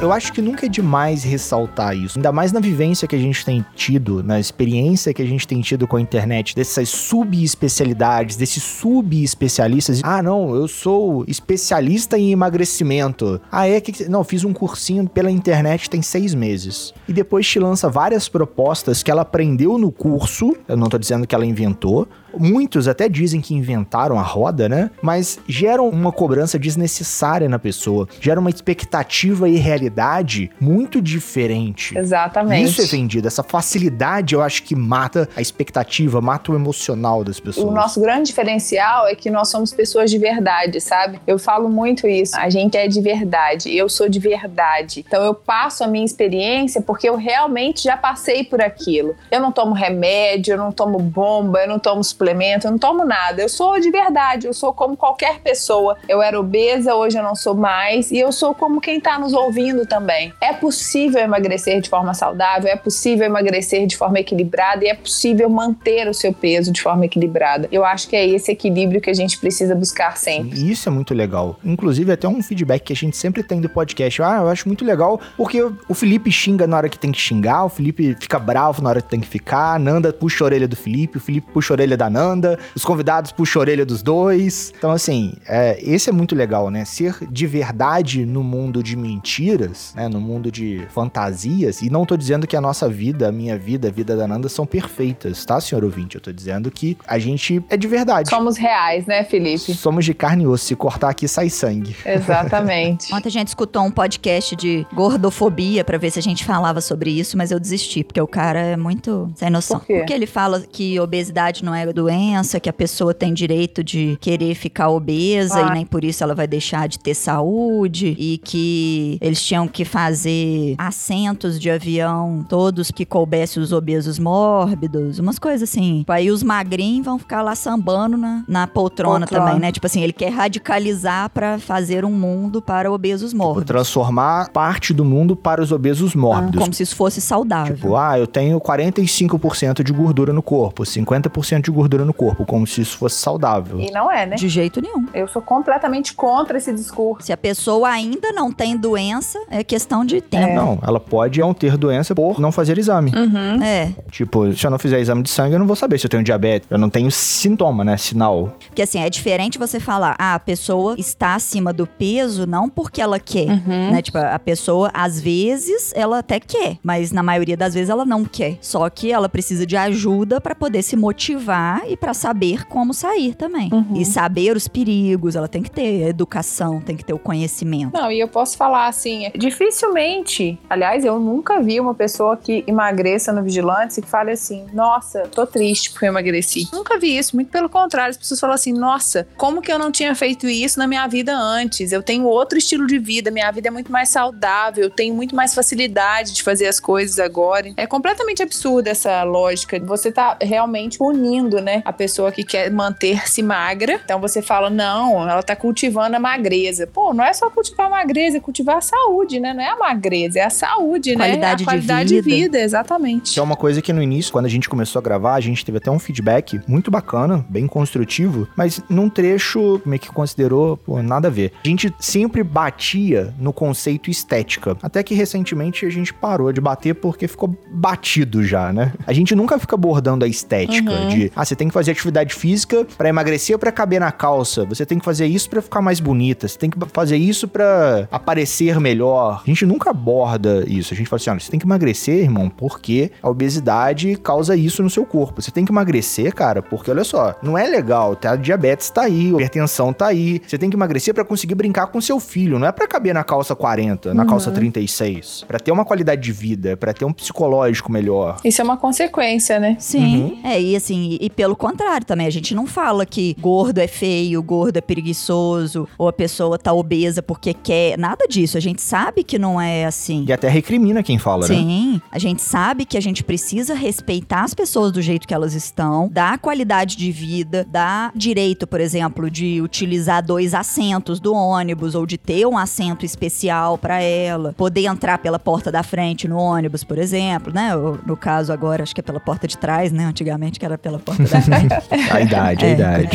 Eu acho que nunca é demais ressaltar isso. Ainda mais na vivência que a gente tem tido, na experiência que a gente tem tido com a internet, dessas subespecialidades, desses subespecialistas. Ah, não, eu sou especialista em emagrecimento. Ah, é que. Não, fiz um cursinho pela internet tem seis meses. E depois te lança várias propostas que ela aprendeu no curso. Eu não tô dizendo que ela inventou, Muitos até dizem que inventaram a roda, né? Mas geram uma cobrança desnecessária na pessoa, gera uma expectativa e realidade muito diferente. Exatamente. Isso é vendido, essa facilidade eu acho que mata a expectativa, mata o emocional das pessoas. O nosso grande diferencial é que nós somos pessoas de verdade, sabe? Eu falo muito isso. A gente é de verdade, eu sou de verdade. Então eu passo a minha experiência porque eu realmente já passei por aquilo. Eu não tomo remédio, eu não tomo bomba, eu não tomo suplemento, eu não tomo nada. Eu sou de verdade, eu sou como qualquer pessoa. Eu era obesa, hoje eu não sou mais. E eu sou como quem está nos ouvindo também. É possível emagrecer de forma saudável, é possível emagrecer de forma equilibrada e é possível manter o seu peso de forma equilibrada. Eu acho que é esse equilíbrio que a gente precisa buscar sempre. E isso é muito legal. Inclusive, até um feedback que a gente sempre tem do podcast. Ah, eu acho muito legal porque o Felipe xinga na hora que tem que xingar, o Felipe fica bravo na hora que tem que ficar, a Nanda puxa a orelha do Felipe, o Felipe puxa a orelha da Nanda, os convidados puxam a orelha dos dois. Então, assim, é, esse é muito legal, né? Ser de verdade no mundo de mentiras, né? No mundo de fantasias. E não tô dizendo que a nossa vida, a minha vida, a vida da Nanda são perfeitas, tá, senhor ouvinte? Eu tô dizendo que a gente é de verdade. Somos reais, né, Felipe? Somos de carne e osso. Se cortar aqui, sai sangue. Exatamente. Ontem a gente escutou um podcast de gordofobia para ver se a gente falava sobre isso, mas eu desisti, porque o cara é muito sem noção. Por quê? Porque ele fala que obesidade não é doença, que a pessoa tem direito de querer ficar obesa Ah. e nem por isso ela vai deixar de ter saúde e que eles tinham que fazer assentos de avião todos que coubessem os obesos mórbidos, umas coisas assim. Aí os magrinhos vão ficar lá sambando na, na poltrona, Poltrona. também, né? Tipo assim, ele quer radicalizar pra fazer um mundo para obesos Vou mórbidos. transformar parte do mundo para os obesos mórbidos. Como se isso fosse saudável. Tipo, ah, eu tenho 45% de gordura no corpo, 50% de gordura no corpo, como se isso fosse saudável. E não é, né? De jeito nenhum. Eu sou completamente contra esse discurso. Se a pessoa ainda não tem doença, é questão de tempo. Não, ela pode não ter doença por não fazer exame. Uhum. É, Tipo, se eu não fizer exame de sangue, eu não vou saber se eu tenho diabetes. Eu não tenho sintoma, né? Sinal. porque assim, é diferente você falar, ah, a pessoa está acima do peso não porque ela quer, Uhum. né? Tipo, a pessoa, às vezes, ela até quer, mas na maioria das vezes ela não quer. Só que ela precisa de ajuda pra poder se motivar e pra saber como sair também. Uhum. E saber os perigos, ela tem que ter educação, tem que ter o conhecimento. Não, e eu posso falar assim, dificilmente, aliás, eu nunca vi uma pessoa que emagreça no Vigilantes e que fale assim, nossa, tô triste porque eu emagreci. Nunca vi isso, muito pelo contrário, as pessoas falam assim, nossa, como que eu não tinha feito isso na minha vida antes? Eu tenho outro estilo de vida, minha vida é muito mais saudável, eu tenho muito mais facilidade de fazer as coisas agora. É completamente absurda essa lógica. Você tá realmente punindo, né, a pessoa que quer manter-se magra. Então você fala, não, ela tá cultivando a magreza. Pô, não é só cultivar a magreza, é cultivar a saúde, né? Não é a magreza, é a saúde, Qualidade né? de a qualidade de vida. vida, exatamente. Que é uma coisa que no início, quando a gente começou a gravar, a gente teve até um feedback muito bacana, bem construtivo, mas num trecho meio que considerou, pô, nada a ver. A gente sempre batia no conceito estética. Até que recentemente a gente parou de bater porque ficou batido já, né? A gente nunca fica abordando a estética Uhum. de, ah, você tem que fazer atividade física para emagrecer para caber na calça. Você tem que fazer isso para ficar mais bonita. Você tem que fazer isso para aparecer melhor. A gente nunca aborda isso. A gente fala assim: olha, você tem que emagrecer, irmão, porque a obesidade causa isso no seu corpo. Você tem que emagrecer, cara, porque olha só, não é legal. Tá? A diabetes tá aí, a hipertensão tá aí. Você tem que emagrecer para conseguir brincar com seu filho. Não é para caber na calça 40, na uhum. calça 36. Para ter uma qualidade de vida, para ter um psicológico melhor. Isso é uma consequência, né? Sim. Uhum. É, e assim, e pelo contrário também, a gente não fala que gordo é feio, gordo é preguiçoso, ou a pessoa tá obesa porque quer. Nada disso. A gente sabe que não é assim. E até recrimina quem fala, Sim. né? Sim. A gente sabe que a gente precisa respeitar as pessoas do jeito que elas estão, dar qualidade de vida, dar direito, por exemplo, de utilizar dois assentos do ônibus ou de ter um assento especial para ela, poder entrar pela porta da frente no ônibus, por exemplo, né? No caso agora, acho que é pela porta de trás, né? Antigamente que era pela porta. a idade, a é, idade.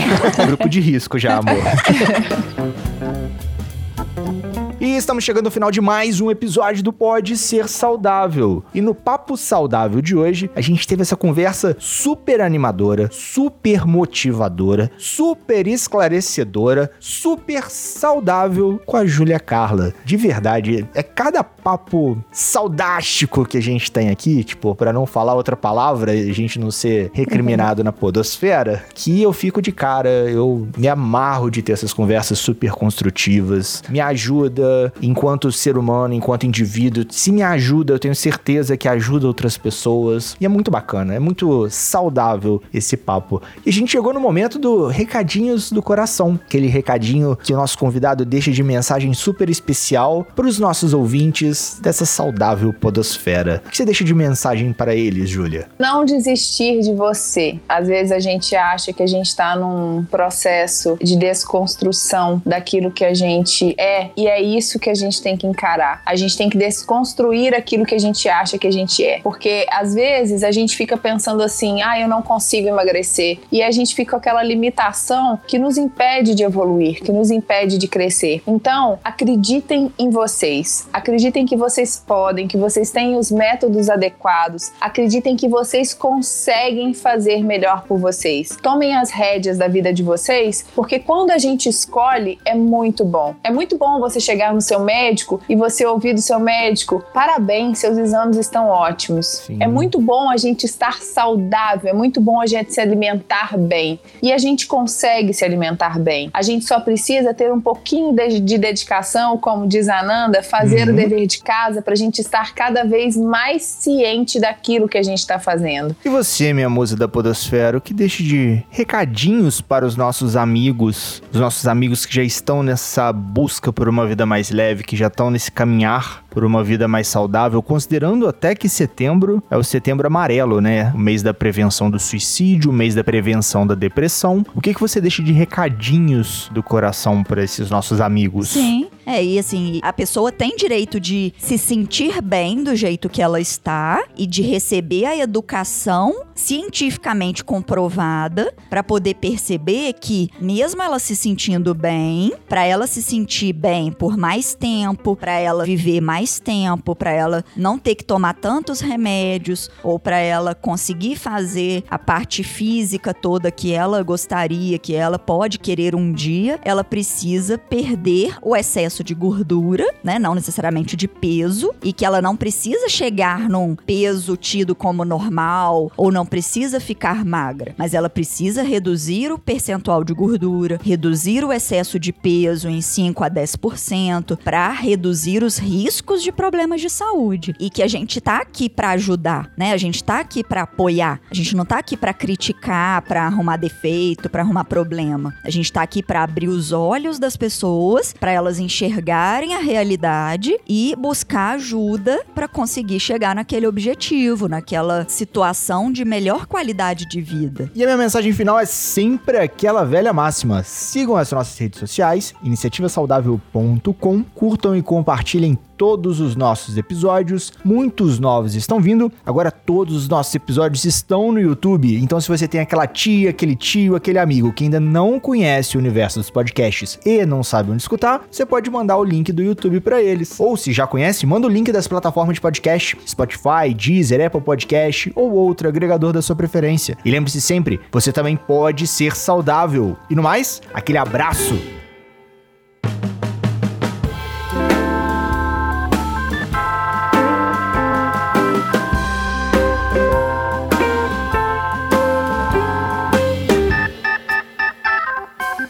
Grupo de risco já, amor. E estamos chegando ao final de mais um episódio do Pode Ser Saudável. E no Papo Saudável de hoje, a gente teve essa conversa super animadora, super motivadora, super esclarecedora, super saudável com a Júlia Carla. De verdade, é cada papo saudástico que a gente tem aqui, tipo, para não falar outra palavra, a gente não ser recriminado na podosfera, que eu fico de cara, eu me amarro de ter essas conversas super construtivas, me ajuda enquanto ser humano, enquanto indivíduo. Se me ajuda, eu tenho certeza que ajuda outras pessoas. E é muito bacana, é muito saudável esse papo. E a gente chegou no momento do recadinhos do coração, aquele recadinho que o nosso convidado deixa de mensagem super especial para os nossos ouvintes dessa saudável podosfera. O que você deixa de mensagem para eles, Júlia? Não desistir de você. Às vezes a gente acha que a gente está num processo de desconstrução daquilo que a gente é, e é isso isso que a gente tem que encarar. A gente tem que desconstruir aquilo que a gente acha que a gente é. Porque às vezes a gente fica pensando assim: ah, eu não consigo emagrecer. E a gente fica com aquela limitação que nos impede de evoluir, que nos impede de crescer. Então, acreditem em vocês. Acreditem que vocês podem, que vocês têm os métodos adequados. Acreditem que vocês conseguem fazer melhor por vocês. Tomem as rédeas da vida de vocês, porque quando a gente escolhe, é muito bom. É muito bom você chegar no seu médico e você ouvir do seu médico: parabéns, seus exames estão ótimos. Sim. É muito bom a gente estar saudável, é muito bom a gente se alimentar bem. E a gente consegue se alimentar bem. A gente só precisa ter um pouquinho de, de dedicação, como diz a Ananda, fazer uhum. o dever de casa para a gente estar cada vez mais ciente daquilo que a gente está fazendo. E você, minha musa da Podosfera, o que deixa de recadinhos para os nossos amigos, os nossos amigos que já estão nessa busca por uma vida mais mais leve, que já estão nesse caminhar por uma vida mais saudável, considerando até que setembro é o setembro amarelo, né? O mês da prevenção do suicídio, o mês da prevenção da depressão. O que, que você deixa de recadinhos do coração para esses nossos amigos? Sim. É, e assim, a pessoa tem direito de se sentir bem do jeito que ela está e de receber a educação cientificamente comprovada para poder perceber que, mesmo ela se sentindo bem, para ela se sentir bem por mais tempo, para ela viver mais tempo, para ela não ter que tomar tantos remédios ou para ela conseguir fazer a parte física toda que ela gostaria, que ela pode querer um dia, ela precisa perder o excesso excesso de gordura, né? Não necessariamente de peso, e que ela não precisa chegar num peso tido como normal ou não precisa ficar magra, mas ela precisa reduzir o percentual de gordura, reduzir o excesso de peso em 5 a 10% para reduzir os riscos de problemas de saúde. E que a gente tá aqui para ajudar, né? A gente tá aqui para apoiar. A gente não tá aqui para criticar, para arrumar defeito, para arrumar problema. A gente tá aqui para abrir os olhos das pessoas, para elas enxergarem enxergarem a realidade e buscar ajuda para conseguir chegar naquele objetivo, naquela situação de melhor qualidade de vida. E a minha mensagem final é sempre aquela velha máxima: sigam as nossas redes sociais, iniciativasaudável.com, curtam e compartilhem todos os nossos episódios. Muitos novos estão vindo. Agora todos os nossos episódios estão no YouTube. Então se você tem aquela tia, aquele tio, aquele amigo que ainda não conhece o universo dos podcasts e não sabe onde escutar, você pode mandar o link do YouTube para eles. Ou se já conhece, manda o link das plataformas de podcast, Spotify, Deezer, Apple Podcast ou outro agregador da sua preferência. E lembre-se sempre, você também pode ser saudável. E no mais, aquele abraço.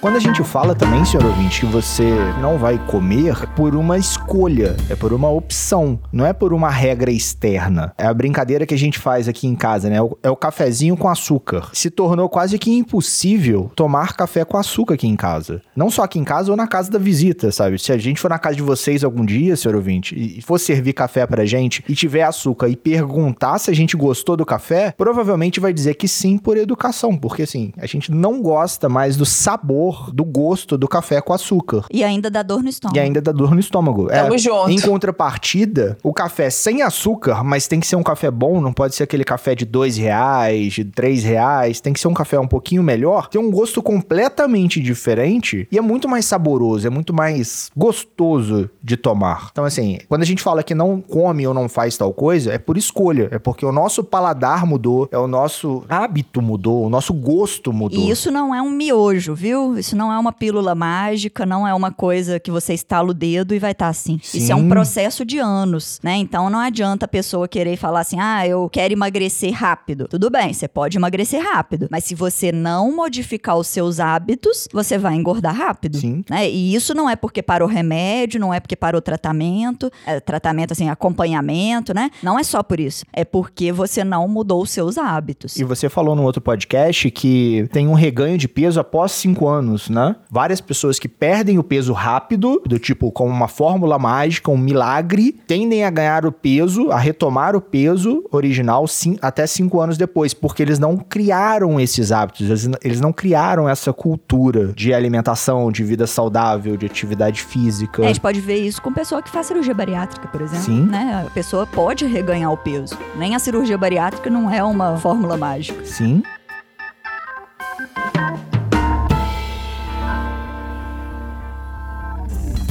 Quando a gente fala também, senhor ouvinte, que você não vai comer por uma escolha, é por uma opção, não é por uma regra externa. É a brincadeira que a gente faz aqui em casa, né? É o cafezinho com açúcar. Se tornou quase que impossível tomar café com açúcar aqui em casa. Não só aqui em casa ou na casa da visita, sabe? Se a gente for na casa de vocês algum dia, senhor ouvinte, e for servir café pra gente e tiver açúcar e perguntar se a gente gostou do café, provavelmente vai dizer que sim por educação, porque assim, a gente não gosta mais do sabor sabor, do gosto do café com açúcar. E ainda dá dor no estômago. E ainda dá dor no estômago. Tamo é, junto. Em contrapartida, o café sem açúcar, mas tem que ser um café bom, não pode ser aquele café de dois reais, de três reais, tem que ser um café um pouquinho melhor, tem um gosto completamente diferente e é muito mais saboroso, é muito mais gostoso de tomar. Então, assim, quando a gente fala que não come ou não faz tal coisa, é por escolha, é porque o nosso paladar mudou, é o nosso hábito mudou, o nosso gosto mudou. E isso não é um miojo, viu? Isso não é uma pílula mágica, não é uma coisa que você estala o dedo e vai estar tá assim. Sim. Isso é um processo de anos, né? Então não adianta a pessoa querer falar assim: ah, eu quero emagrecer rápido. Tudo bem, você pode emagrecer rápido, mas se você não modificar os seus hábitos, você vai engordar rápido. Sim. Né? E isso não é porque parou remédio, não é porque parou tratamento, é, tratamento assim, acompanhamento, né? Não é só por isso. É porque você não mudou os seus hábitos. E você falou no outro podcast que tem um reganho de peso após cinco anos anos, né? Várias pessoas que perdem o peso rápido, do tipo como uma fórmula mágica, um milagre, tendem a ganhar o peso, a retomar o peso original sim, até cinco anos depois, porque eles não criaram esses hábitos, eles, eles não criaram essa cultura de alimentação, de vida saudável, de atividade física. É, a gente pode ver isso com pessoa que faz cirurgia bariátrica, por exemplo. Sim. Né? A pessoa pode reganhar o peso. Nem a cirurgia bariátrica não é uma fórmula mágica. Sim.